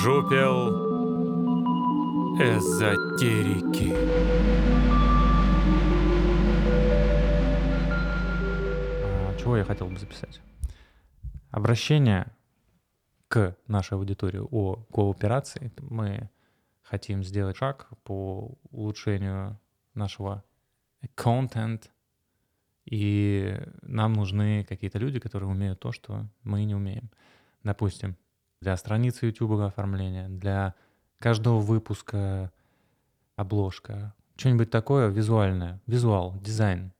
Жупел эзотерики. А, Чего я хотел бы записать? Обращение к нашей аудитории о кооперации. Мы хотим сделать шаг по улучшению нашего контент, и нам нужны какие-то люди, которые умеют то, что мы не умеем. Допустим, для страницы YouTube оформления, для каждого выпуска обложка, что-нибудь такое визуальное, визуал, дизайн.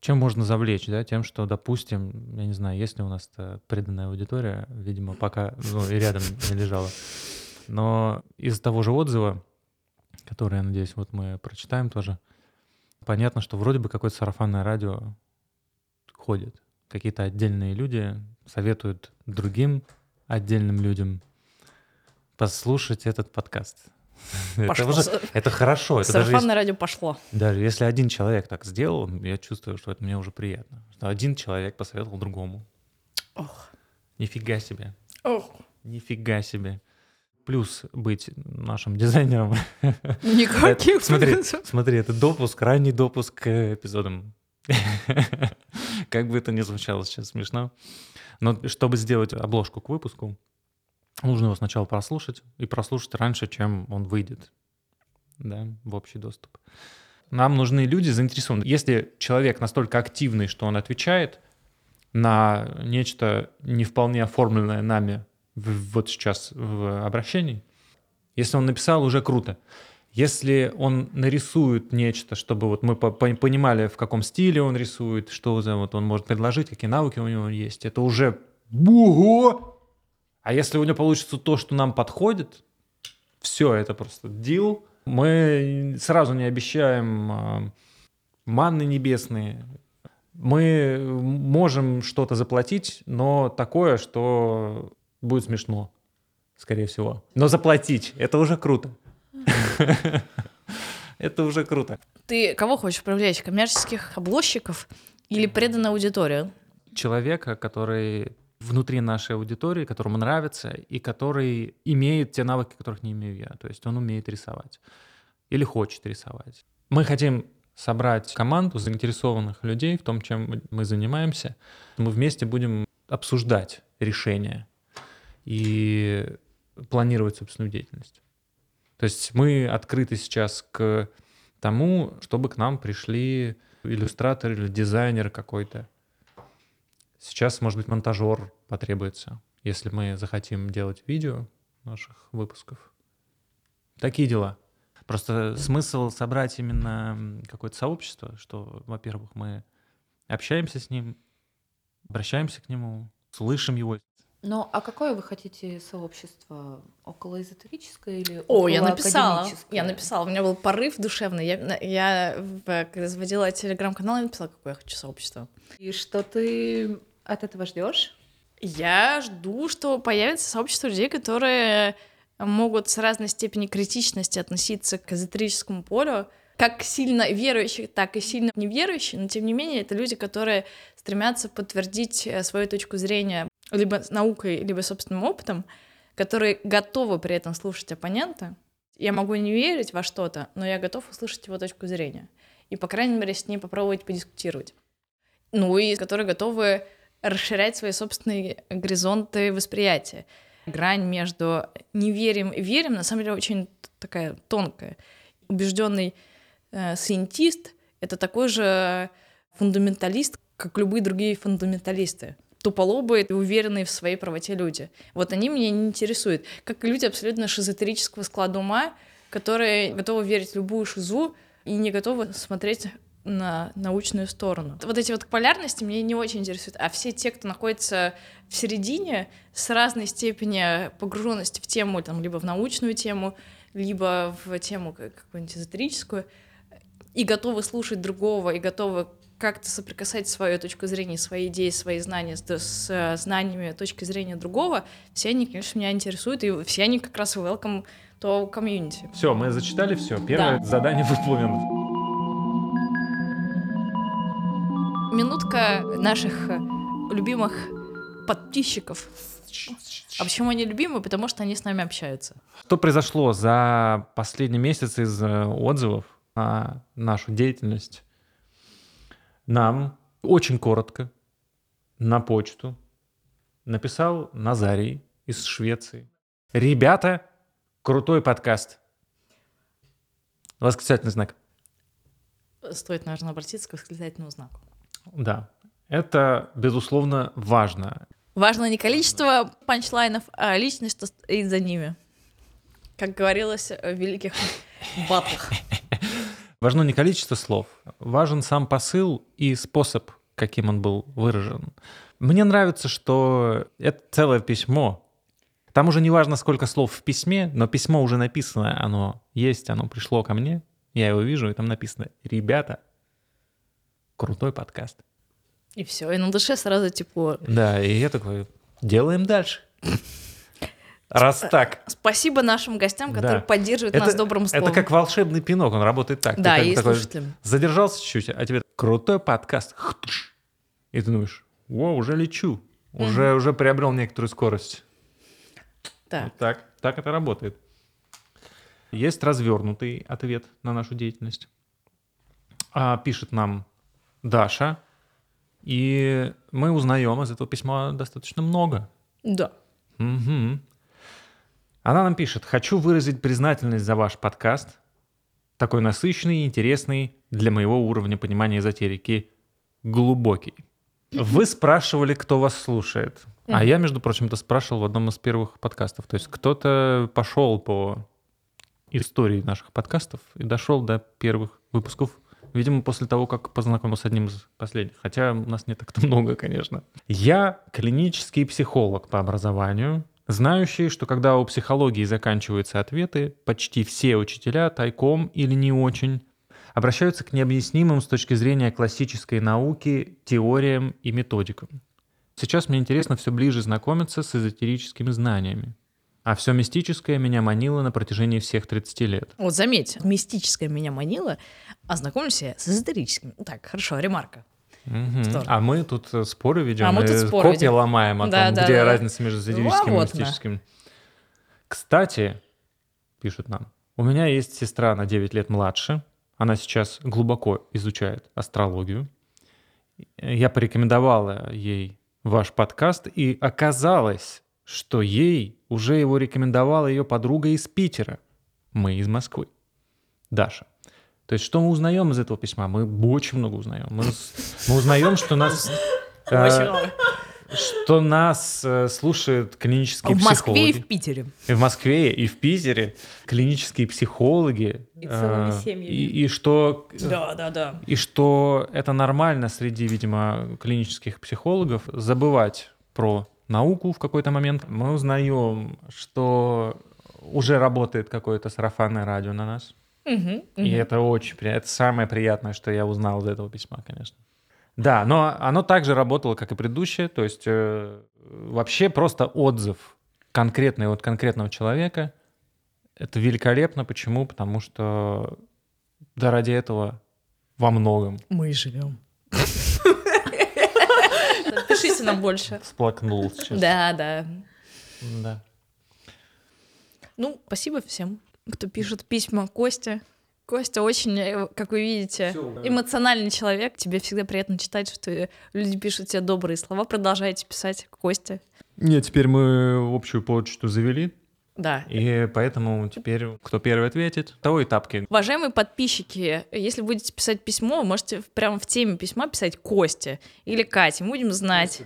Чем можно завлечь, да, тем, что, допустим, я не знаю, есть ли у нас преданная аудитория, видимо, пока ну, и рядом не лежала, но из того же отзыва, который, я надеюсь, вот мы прочитаем тоже, понятно, что вроде бы какое-то сарафанное радио ходит. Какие-то отдельные люди советуют другим отдельным людям послушать этот подкаст. Это, уже- это хорошо. Это даже Сарафанное радио пошло. даже если один человек так сделал, я чувствую, что это мне уже приятно. Что один человек посоветовал другому. Ох. Нифига себе. Ох. Нифига себе. Плюс быть нашим дизайнером. Никаких. Это- смотри, смотри, это допуск, ранний допуск к эпизодам. Как бы это ни звучало сейчас смешно. Но чтобы сделать обложку к выпуску, нужно его сначала прослушать и прослушать раньше, чем он выйдет да, в общий доступ. Нам нужны люди заинтересованные. Если человек настолько активный, что он отвечает на нечто не вполне оформленное нами в- вот сейчас в обращении, если он написал, уже круто. Если он нарисует нечто, чтобы вот мы по- по- понимали, в каком стиле он рисует, что за вот он может предложить, какие навыки у него есть, это уже буго. А если у него получится то, что нам подходит, все, это просто дил. Мы сразу не обещаем а, манны небесные. Мы можем что-то заплатить, но такое, что будет смешно, скорее всего. Но заплатить — это уже круто. Это уже круто. Ты кого хочешь привлечь? Коммерческих обложщиков или преданную аудиторию? Человека, который внутри нашей аудитории, которому нравится, и который имеет те навыки, которых не имею я. То есть он умеет рисовать или хочет рисовать. Мы хотим собрать команду заинтересованных людей в том, чем мы занимаемся. Мы вместе будем обсуждать решения и планировать собственную деятельность. То есть мы открыты сейчас к тому, чтобы к нам пришли иллюстратор или дизайнер какой-то. Сейчас, может быть, монтажер потребуется, если мы захотим делать видео наших выпусков. Такие дела. Просто смысл собрать именно какое-то сообщество, что, во-первых, мы общаемся с ним, обращаемся к нему, слышим его. Ну, а какое вы хотите сообщество? Околоэзотерическое или О, я написала. Я написала. У меня был порыв душевный. Я, я заводила телеграм-канал, я написала, какое я хочу сообщество. И что ты от этого ждешь? Я жду, что появится сообщество людей, которые могут с разной степенью критичности относиться к эзотерическому полю, как сильно верующие, так и сильно неверующие, но тем не менее это люди, которые стремятся подтвердить э, свою точку зрения либо наукой, либо собственным опытом, которые готовы при этом слушать оппонента. Я могу не верить во что-то, но я готов услышать его точку зрения. И, по крайней мере, с ней попробовать подискутировать. Ну и которые готовы расширять свои собственные горизонты восприятия. Грань между неверием и верием, на самом деле, очень такая тонкая. Убежденный э, сcientist — это такой же фундаменталист, как любые другие фундаменталисты. Туполобые и уверенные в своей правоте люди. Вот они меня не интересуют. Как люди абсолютно шизотерического склада ума, которые готовы верить в любую шизу и не готовы смотреть на научную сторону. Вот эти вот полярности меня не очень интересуют, а все те, кто находится в середине с разной степенью погруженности в тему, там, либо в научную тему, либо в тему как- какую-нибудь эзотерическую, и готовы слушать другого, и готовы как-то соприкасать свою точку зрения, свои идеи, свои знания с, с, знаниями точки зрения другого, все они, конечно, меня интересуют, и все они как раз welcome to community. Все, мы зачитали все. Первое Да. задание выполнено. Минутка наших любимых подписчиков. А почему они любимые? Потому что они с нами общаются. Что произошло за последний месяц из э, отзывов на нашу деятельность? Нам очень коротко на почту написал Назарий из Швеции. Ребята, крутой подкаст. Восклицательный знак. Стоит, наверное, обратиться к восклицательному знаку. Да, это, безусловно, важно. Важно не количество панчлайнов, а личность, что стоит за ними. Как говорилось в великих батлах. Важно не количество слов, важен сам посыл и способ, каким он был выражен. Мне нравится, что это целое письмо. Там уже не важно, сколько слов в письме, но письмо уже написано, оно есть, оно пришло ко мне, я его вижу, и там написано «Ребята, крутой подкаст». И все, и на душе сразу тепло. Да, и я такой, делаем дальше. Раз так. Спасибо нашим гостям, которые Да. поддерживают нас добрым словом. это как волшебный пинок, он работает так. Ты Да, бы и такой слушателям. задержался чуть-чуть, а тебе крутой подкаст. И ты думаешь, о, уже лечу, уже, уже приобрел некоторую скорость. Так. Вот так, так это работает. Есть развернутый ответ на нашу деятельность. А, пишет нам Даша, и мы узнаем из этого письма достаточно много. Да. Мгм. Она нам пишет, хочу выразить признательность за ваш подкаст, такой насыщенный интересный для моего уровня понимания эзотерики, глубокий. Вы спрашивали, кто вас слушает. А я, между прочим, это спрашивал в одном из первых подкастов. То есть кто-то пошел по истории наших подкастов и дошел до первых выпусков. Видимо, после того, как познакомился с одним из последних. Хотя у нас не так-то много, конечно. Я клинический психолог по образованию, знающий, что когда у психологии заканчиваются ответы, почти все учителя тайком или не очень обращаются к необъяснимым с точки зрения классической науки теориям и методикам. Сейчас мне интересно все ближе знакомиться с эзотерическими знаниями. А все мистическое меня манило на протяжении всех 30 лет. Вот заметь, мистическое меня манило, а знакомлюсь я с эзотерическим. Так, хорошо, ремарка. А мы тут э, споры ведем, А мы тут и споры копья ведем. ломаем о Да, том, да, где да. разница между эзотерическим и Любопытно. мистическим. Кстати, пишут нам, у меня есть сестра на 9 лет младше, она сейчас глубоко изучает астрологию. Я порекомендовала ей ваш подкаст, и оказалось, что ей уже его рекомендовала ее подруга из Питера. Мы из Москвы. Даша. То есть что мы узнаем из этого письма? Мы очень много узнаем. Мы, мы узнаем, что нас... э, что нас э, слушают клинические В Москве и психологи. в Питере. И в Москве, и в Питере клинические психологи. И целыми э, семьями. И, и что, Да, да, да. и что это нормально среди, видимо, клинических психологов забывать про науку в какой-то момент. Мы узнаем, что уже работает какое-то сарафанное радио на нас. Мгм, И мгм. это очень приятно. Это самое приятное, что я узнал из этого письма, конечно. Да, но оно также работало, как и предыдущее. То есть э, вообще просто отзыв конкретный от конкретного человека. Это великолепно. Почему? Потому что да ради этого во многом Мы и живем. Пишите нам больше. всплакнул сейчас. Да, да. Да. Ну, спасибо всем, кто пишет письма Костя. Костя очень, э, как вы видите, эмоциональный человек. Тебе всегда приятно читать, что люди пишут тебе добрые слова. Продолжайте писать, Костя. Нет, теперь мы общую почту завели, Да. и поэтому теперь кто первый ответит, того и тапки. Уважаемые подписчики, если будете писать письмо, можете прямо в теме письма писать Костя или Катя, мы будем знать.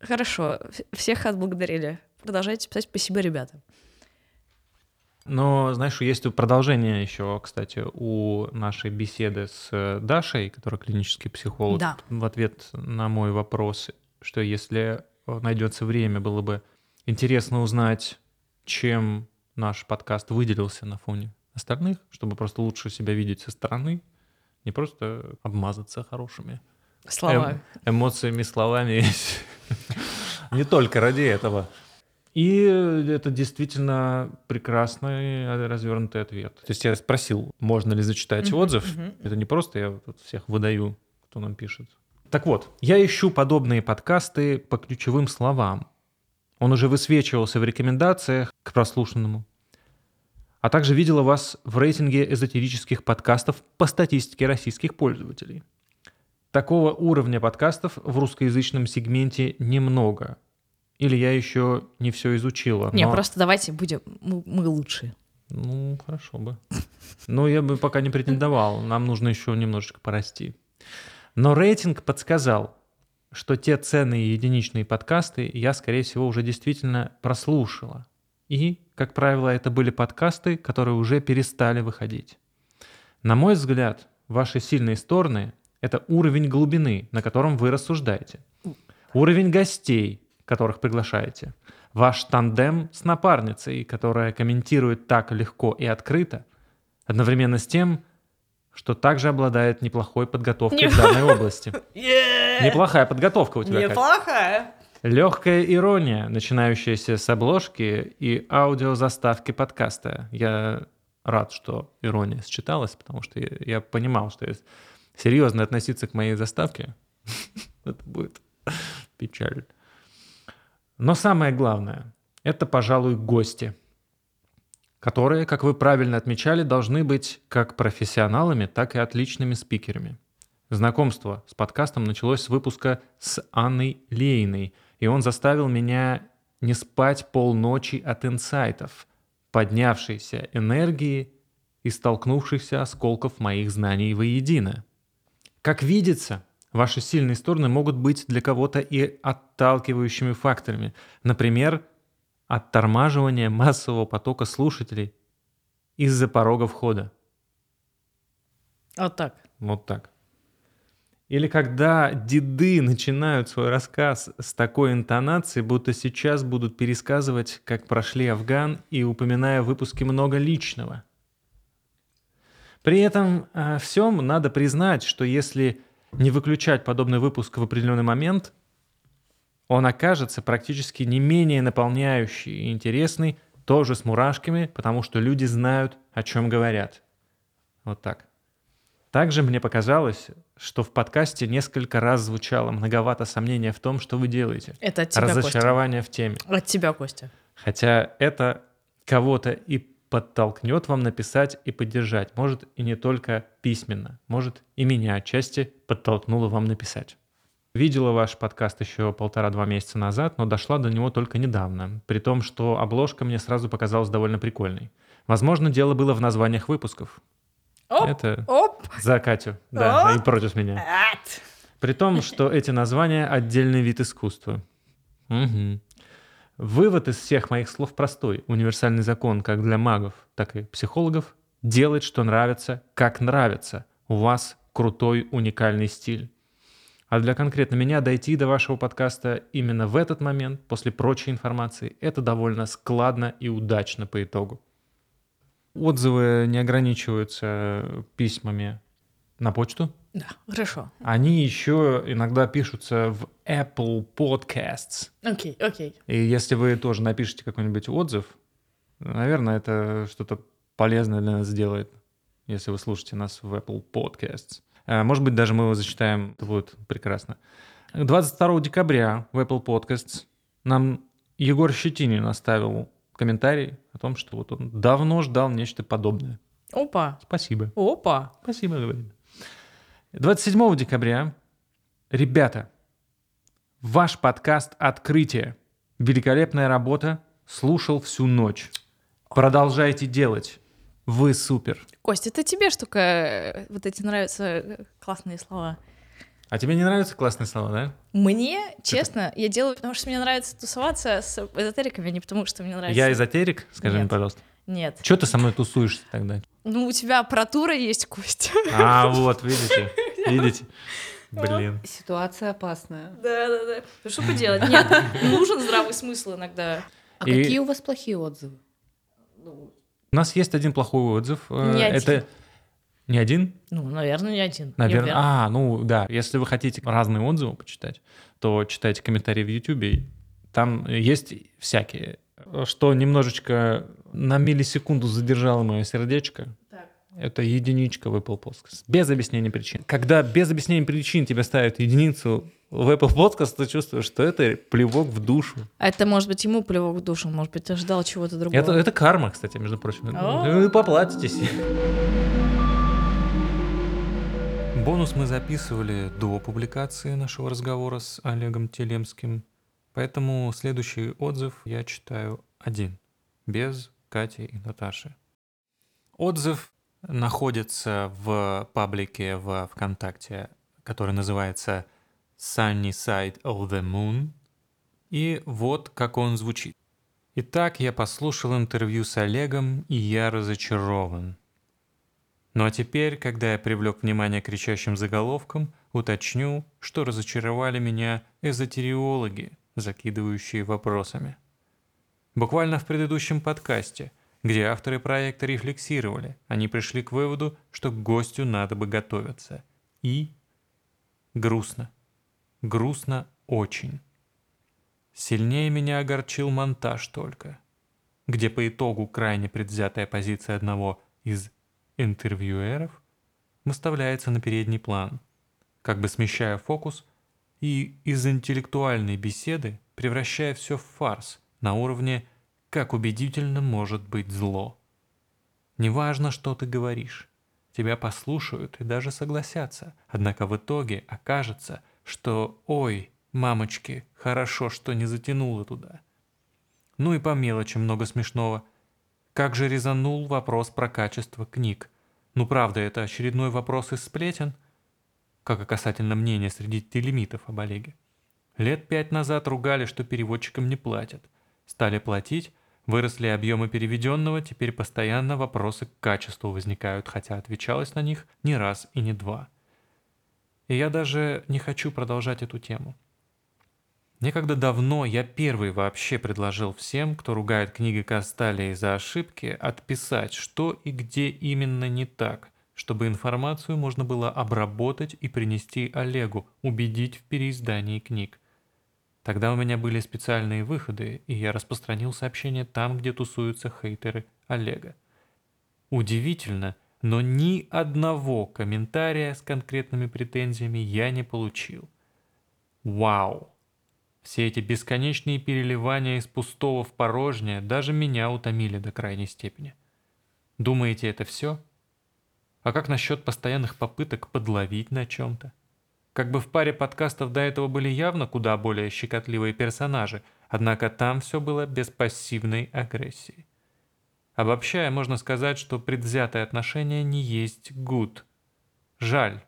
Хорошо, всех отблагодарили. Продолжайте писать. Спасибо, ребята. Но, знаешь, есть продолжение еще, кстати, у нашей беседы с э, Дашей, которая клинический психолог, Да. в ответ на мой вопрос, что если э, найдется время, было бы интересно узнать, чем наш подкаст выделился на фоне остальных, чтобы просто лучше себя видеть со стороны, не просто обмазаться хорошими Слова. эм- эмоциями, словами. Не только ради этого. И это действительно прекрасный развернутый ответ. То есть я спросил, можно ли зачитать Мгм, отзыв. мгм. Это не просто я всех выдаю, кто нам пишет. Так вот, я ищу подобные подкасты по ключевым словам. Он уже высвечивался в рекомендациях к прослушанному. А также видела вас в рейтинге эзотерических подкастов по статистике российских пользователей. Такого уровня подкастов в русскоязычном сегменте немного. Или я еще не все изучила. Не, но- просто давайте будем, мы, лучшие. Ну, хорошо бы. Но я бы пока не претендовал. Нам нужно еще немножечко порасти. Но рейтинг подсказал, что те ценные единичные подкасты я, скорее всего, уже действительно прослушала. И, как правило, это были подкасты, которые уже перестали выходить. На мой взгляд, ваши сильные стороны — это уровень глубины, на котором вы рассуждаете. Уровень гостей, которых приглашаете. Ваш тандем с напарницей, которая комментирует так легко и открыто, одновременно с тем, что также обладает неплохой подготовкой в данной области. Неплохая подготовка у тебя. Неплохая. Легкая ирония, начинающаяся с обложки и аудиозаставки подкаста. Я рад, что ирония считалась, потому что я, я понимал, что если серьезно относиться к моей заставке, это будет печаль. Но самое главное, это, пожалуй, гости, которые, как вы правильно отмечали, должны быть как профессионалами, так и отличными спикерами. Знакомство с подкастом началось с выпуска с Анной Лейной, и он заставил меня не спать полночи от инсайтов, поднявшейся энергии и столкнувшихся осколков моих знаний воедино. Как видится, ваши сильные стороны могут быть для кого-то и отталкивающими факторами. Например, оттормаживание массового потока слушателей из-за порога входа. Вот так. Вот так. Или когда деды начинают свой рассказ с такой интонацией, будто сейчас будут пересказывать, как прошли Афган, и упоминая в выпуске много личного. При этом э, всем надо признать, что если не выключать подобный выпуск в определенный момент, он окажется практически не менее наполняющий и интересный, тоже с мурашками, потому что люди знают, о чем говорят. Вот так. Также мне показалось, что в подкасте несколько раз звучало многовато сомнения в том, что вы делаете. Это от тебя, Костя. Разочарование в теме. От тебя, Костя. Хотя это кого-то и подтолкнет вам написать и поддержать. Может, и не только письменно. Может, и меня отчасти подтолкнуло вам написать. Видела ваш подкаст еще полтора-два месяца назад, но дошла до него только недавно. При том, что обложка мне сразу показалась довольно прикольной. Возможно, дело было в названиях выпусков. Оп, Это оп. за Катю, да, О! и против меня. Ат. При том, что эти названия — отдельный вид искусства. Мгм. Вывод из всех моих слов простой. Универсальный закон как для магов, так и психологов. Делать, что нравится, как нравится. У вас крутой, уникальный стиль. А для конкретно меня дойти до вашего подкаста именно в этот момент, после прочей информации, это довольно складно и удачно по итогу. Отзывы не ограничиваются письмами на почту. Да, хорошо. Они еще иногда пишутся в Apple Podcasts. Окей, окей. И если вы тоже напишите какой-нибудь отзыв, наверное, это что-то полезное для нас сделает, если вы слушаете нас в Apple Podcasts. Э, Может быть, даже мы его зачитаем. Это будет прекрасно. 22 декабря в Apple Podcasts нам Егор Щетинин оставил комментарий о том, что вот он давно ждал нечто подобное. Опа, Спасибо. опа. Спасибо, говорит. 27 декабря. Ребята, ваш подкаст «Открытие». Великолепная работа. Слушал всю ночь. Продолжайте делать. Вы супер. Костя, это тебе штука, э, вот эти нравятся э, классные слова. А тебе не нравятся классные слова, да? Мне, честно, я делаю, потому что мне нравится тусоваться с эзотериками, а не потому что мне нравится... Я эзотерик, скажи мне, Нет. пожалуйста. Нет. Что ты со мной тусуешься тогда? Ну, у тебя аппаратура есть, Костя. А, вот, видите? Видите? Блин. Ситуация опасная. Да-да-да. Ну, что поделать? Нет, нужен здравый смысл иногда. А И- какие у вас плохие отзывы? У нас есть один плохой отзыв. Э, Не один. Это не один? Ну, наверное, не один. Наверное. А, ну да. Если вы хотите разные отзывы почитать, то читайте комментарии в YouTube. Там есть всякие. Что немножечко на миллисекунду задержало мое сердечко. Это единичка в Apple Podcast. Без объяснения причин. Когда без объяснения причин тебе ставят единицу в Apple Podcast, ты чувствуешь, что это плевок в душу. А это, может быть, ему плевок в душу, может быть, ожидал чего-то другого. Это, это карма, кстати, между прочим. О. Вы поплатитесь. Бонус мы записывали до публикации нашего разговора с Олегом Телемским, поэтому следующий отзыв я читаю один, без Кати и Наташи. Отзыв находится в паблике в ВКонтакте, который называется Sunny Side of the Moon. И вот как он звучит. Итак, я послушал интервью с Олегом, и я разочарован. Ну а теперь, когда я привлек внимание кричащим заголовкам, уточню, что разочаровали меня эзотериологи, закидывающие вопросами. Буквально в предыдущем подкасте, где авторы проекта рефлексировали, они пришли к выводу, что к гостю надо бы готовиться. И грустно. Грустно очень. Сильнее меня огорчил монтаж только, где по итогу крайне предвзятая позиция одного из интервьюеров выставляется на передний план, как бы смещая фокус и из интеллектуальной беседы превращая все в фарс на уровне «как убедительно может быть зло». Неважно, что ты говоришь, тебя послушают и даже согласятся, однако в итоге окажется, что «ой, мамочки, хорошо, что не затянуло туда». Ну и по мелочи много смешного – как же резанул вопрос про качество книг. Ну правда, это очередной вопрос из сплетен, как и касательно мнения среди телемитов об Олеге. Лет пять назад ругали, что переводчикам не платят. Стали платить, выросли объемы переведенного, теперь постоянно вопросы к качеству возникают, хотя отвечалось на них не раз и не два. И я даже не хочу продолжать эту тему. Некогда давно я первый вообще предложил всем, кто ругает книги Касталии за ошибки, отписать, что и где именно не так, чтобы информацию можно было обработать и принести Олегу, убедить в переиздании книг. Тогда у меня были специальные выходы, и я распространил сообщения там, где тусуются хейтеры Олега. Удивительно, но ни одного комментария с конкретными претензиями я не получил. Вау! Все эти бесконечные переливания из пустого в порожнее даже меня утомили до крайней степени. Думаете, это все? А как насчет постоянных попыток подловить на чем-то? Как бы в паре подкастов до этого были явно куда более щекотливые персонажи, однако там все было без пассивной агрессии. Обобщая, можно сказать, что предвзятое отношение не есть good. Жаль,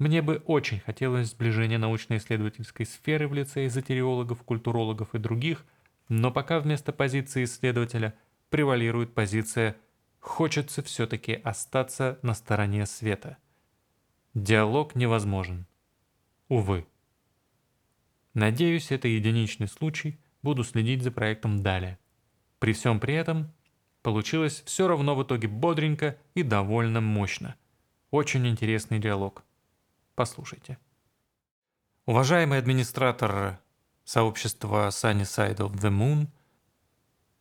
мне бы очень хотелось сближения научно-исследовательской сферы в лице эзотериологов, культурологов и других, но пока вместо позиции исследователя превалирует позиция «хочется все-таки остаться на стороне света». Диалог невозможен. Увы. Надеюсь, это единичный случай, буду следить за проектом далее. При всем при этом получилось все равно в итоге бодренько и довольно мощно. Очень интересный диалог. Послушайте. Уважаемый администратор сообщества Sunny Side of the Moon,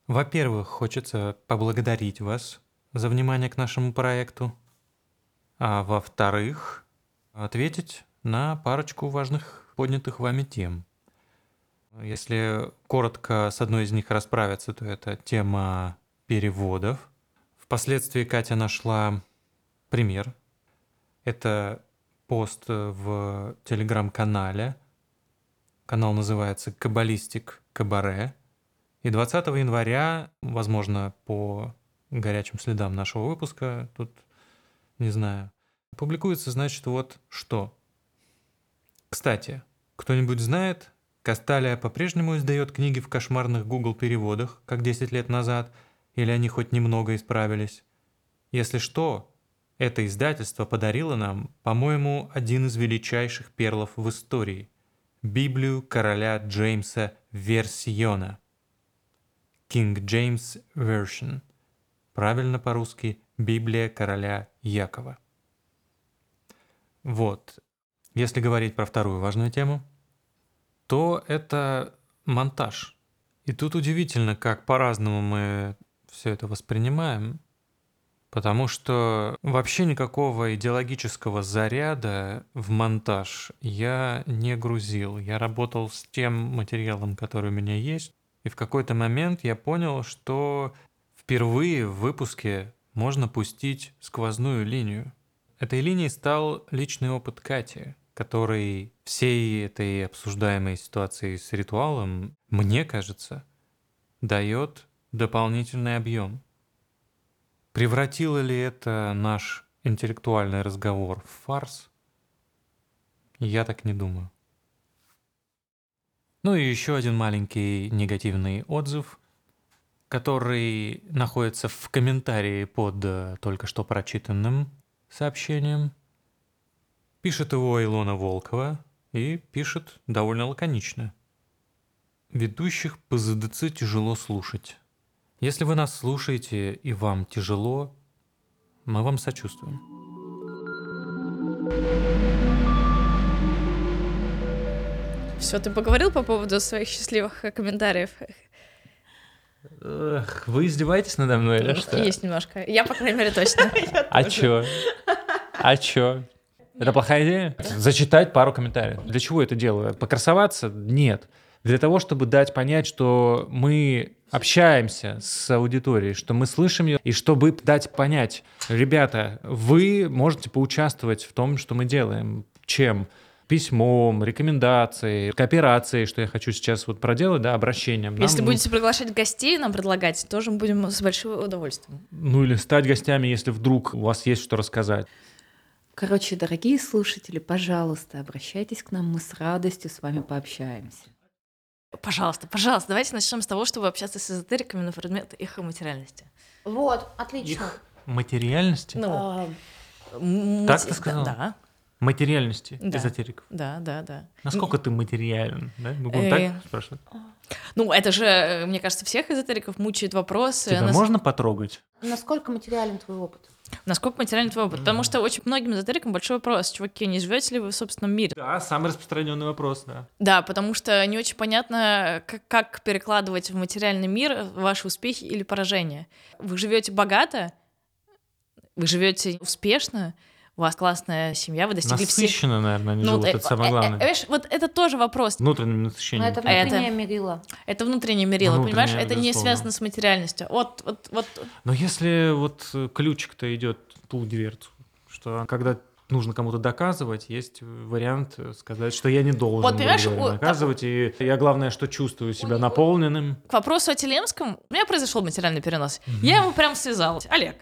во-первых, хочется поблагодарить вас за внимание к нашему проекту, а во-вторых, ответить на парочку важных поднятых вами тем. Если коротко с одной из них расправиться, то это тема переводов. Впоследствии Катя нашла пример. Это пост в телеграм-канале. Канал называется «Каббалистик Кабаре». И 20 января, возможно, по горячим следам нашего выпуска, тут не знаю, публикуется, значит, вот что. Кстати, кто-нибудь знает, Касталия по-прежнему издает книги в кошмарных Google переводах, как 10 лет назад, или они хоть немного исправились? Если что, это издательство подарило нам, по-моему, один из величайших перлов в истории – Библию короля Джеймса Версиона. King James Version. Правильно по-русски – Библия короля Якова. Вот. Если говорить про вторую важную тему, то это монтаж. И тут удивительно, как по-разному мы все это воспринимаем – Потому что вообще никакого идеологического заряда в монтаж я не грузил. Я работал с тем материалом, который у меня есть. И в какой-то момент я понял, что впервые в выпуске можно пустить сквозную линию. Этой линией стал личный опыт Кати, который всей этой обсуждаемой ситуации с ритуалом, мне кажется, дает дополнительный объем. Превратило ли это наш интеллектуальный разговор в фарс? Я так не думаю. Ну и еще один маленький негативный отзыв, который находится в комментарии под э, только что прочитанным сообщением. Пишет его Илона Волкова и пишет довольно лаконично. Ведущих по ЗДЦ тяжело слушать. Если вы нас слушаете и вам тяжело, мы вам сочувствуем. Все, ты поговорил по поводу своих счастливых комментариев? Эх, вы издеваетесь надо мной или что? Есть немножко. Я, по крайней мере, точно. А чё? А чё? Это плохая идея? Зачитать пару комментариев. Для чего это делаю? Покрасоваться? Нет. Для того, чтобы дать понять, что мы общаемся с аудиторией, что мы слышим ее, и чтобы дать понять, ребята, вы можете поучаствовать в том, что мы делаем. Чем? письмом, рекомендацией, кооперацией, что я хочу сейчас вот проделать, да, обращением. Нам, Если будете приглашать гостей нам предлагать, тоже будем с большим удовольствием. Ну или стать гостями, если вдруг у вас есть что рассказать. Короче, дорогие слушатели, пожалуйста, обращайтесь к нам, мы с радостью с вами пообщаемся. Пожалуйста, пожалуйста, давайте начнем с того, чтобы общаться с эзотериками на предмет их материальности. Вот, отлично. Их материальности? Ну, А, Так ты сказала? Да, Материальности Да. эзотериков. да, да, да. Насколько ты материален? Да? Мы будем Э, так спрашивать. Ну, это же, э, мне кажется, всех эзотериков мучает вопрос, э, Тебя нас- можно потрогать? насколько материален твой опыт? Насколько материальный твой опыт. Потому что очень многим эзотерикам большой вопрос, чуваки, не живете ли вы в собственном мире? Да, самый распространенный вопрос, да. Да, потому что не очень понятно, как, как перекладывать в материальный мир ваши успехи или поражения. Вы живете богато, вы живете успешно, у вас классная семья, вы достигли всех. Насыщенно, наверное, они живут, э, это самое э, э, главное. понимаешь, вот это тоже вопрос. Внутренним Ну, насыщением. это Это- внутреннее мерило. Это внутреннее мерило, Внутреннее, понимаешь? Это не связано с материальностью. Вот, вот, вот. Но если вот э, ключик-то идет ту дверцу, что когда нужно кому-то доказывать, есть вариант э, сказать, что я не должен Вот, понимаешь, говоря, доказывать, и я главное, что чувствую себя наполненным. К вопросу о Телемском, у меня произошел материальный перенос. Я его прям связала. Олег,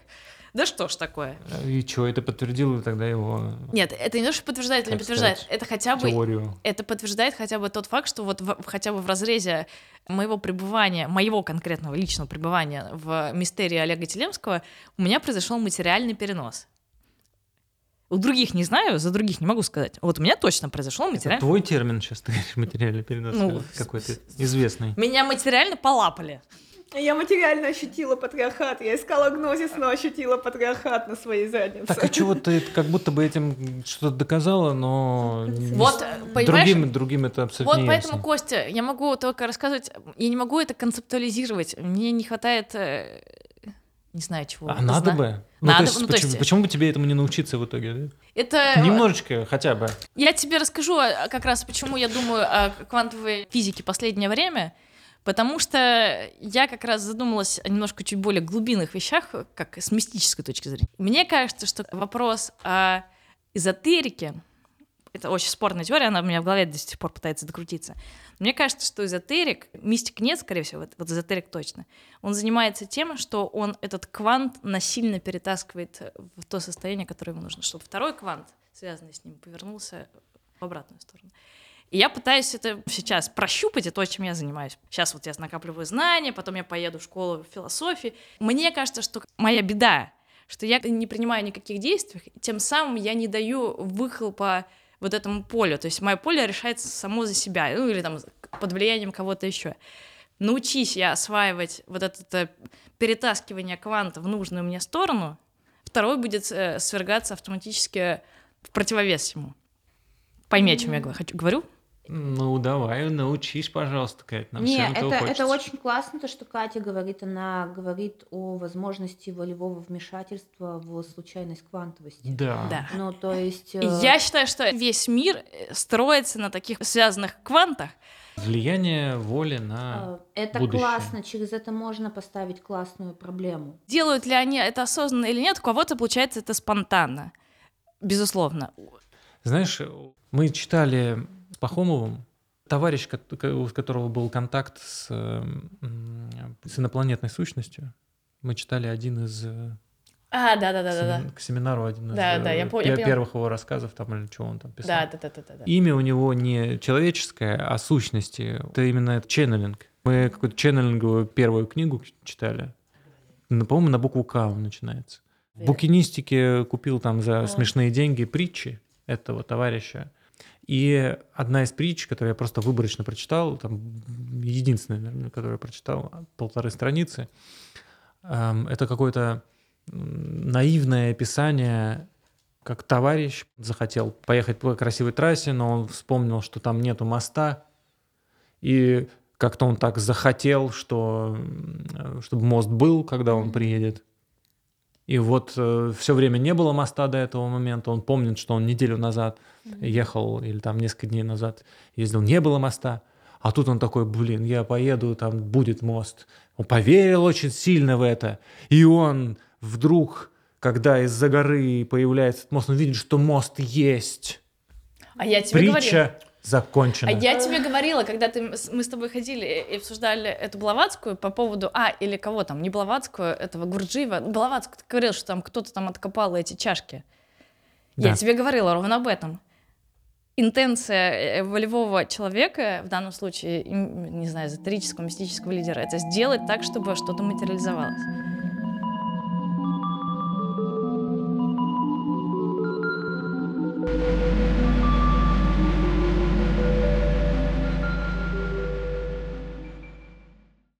да что ж такое? И что, это подтвердило тогда его Нет, это не то, что подтверждает или не подтверждает. сказать, Это хотя бы теорию? это подтверждает хотя бы тот факт, что вот в- хотя бы в разрезе моего пребывания, моего конкретного личного пребывания в мистерии Олега Телемского у меня произошел материальный перенос. У других не знаю, за других не могу сказать. Вот у меня точно произошел Это материальный... твой термин сейчас, ты говоришь, материальный перенос Ну, какой-то известный. Меня материально полапали. Я материально ощутила патриархат. Я искала гнозис, но ощутила патриархат на своей заднице. Так а чего ты как будто бы этим что-то доказала, но не Вот, э, понимаешь, другим, другим это абсолютно Вот не поэтому, ясно. Костя, я могу только рассказывать, я не могу это концептуализировать. Мне не хватает, э, не знаю чего. А надо зна- бы. Ну, Надо то бы, есть, ну, то почему, есть- почему бы тебе этому не научиться в итоге? да? Это Немножечко хотя бы. Я тебе расскажу а, как раз, почему я думаю о квантовой физике последнее время. Потому что я как раз задумалась о немножко чуть более глубинных вещах, как с мистической точки зрения. Мне кажется, что вопрос о эзотерике это очень спорная теория, она у меня в голове до сих пор пытается докрутиться. Мне кажется, что эзотерик, мистик нет, скорее всего, вот, вот эзотерик точно, он занимается тем, что он этот квант насильно перетаскивает в то состояние, которое ему нужно, чтобы второй квант, связанный с ним, повернулся в обратную сторону. И я пытаюсь это сейчас прощупать, это то, чем я занимаюсь. Сейчас вот я накапливаю знания, потом я поеду в школу философии. Мне кажется, что моя беда, что я не принимаю никаких действий, тем самым я не даю выхлопа вот этому полю. То есть мое поле решается само за себя, ну или там под влиянием кого-то еще. Научись я осваивать вот это перетаскивание кванта в нужную мне сторону, второй будет э, свергаться автоматически в противовес ему. Пойми, о чем я говорю? Ну, давай, научись, пожалуйста, Кать, нам Не, всем это, этого это хочется. очень классно, то, что Катя говорит. Она говорит о возможности волевого вмешательства в случайность квантовости. Да. Да. Ну, то есть... э, Я считаю, что весь мир э, строится на таких связанных квантах. Влияние воли на... э, Это будущее. классно, через это можно поставить классную проблему. Делают ли они это осознанно или нет, у кого-то получается это спонтанно. Безусловно. Знаешь, мы читали Пахомовым, товарищ, у которого был контакт с, э, м, с инопланетной сущностью. Мы читали один из... э, А, да, да, да, да, да. К семинару один из Да, да, я э, я пе- поняла. первых его рассказов, там, или что он там писал. Да, да, да, да, да, да. Имя у него не человеческое, а сущности. Это именно ченнелинг. Мы какую-то ченнелинговую первую книгу читали. По-моему, на букву К он начинается. В букинистике купил там за смешные деньги притчи этого товарища. И одна из притч, которую я просто выборочно прочитал, там единственная, наверное, которую я прочитал, полторы страницы, эм, это какое-то наивное описание, как товарищ захотел поехать по красивой трассе, но он вспомнил, что там нету моста, и как-то он так захотел, что м, чтобы мост был, когда он приедет. И вот все время не было моста до этого момента. Он помнит, что он неделю назад ехал, или там несколько дней назад ездил, не было моста. А тут он такой, блин, я поеду, там будет мост. Он поверил очень сильно в это. И он вдруг, когда из-за горы появляется мост, он видит, что мост есть. А я тебе. Притча закончена. А я тебе говорила, когда ты, мы с тобой ходили и обсуждали эту Блаватскую по поводу, а, или кого там, не Блаватскую, этого Гурджиева, Блаватскую, ты говорил, что там кто-то там откопал эти чашки. Я Да. тебе говорила ровно об этом. Интенция э, волевого человека, в данном случае, не знаю, эзотерического, мистического лидера, это сделать так, чтобы что-то материализовалось.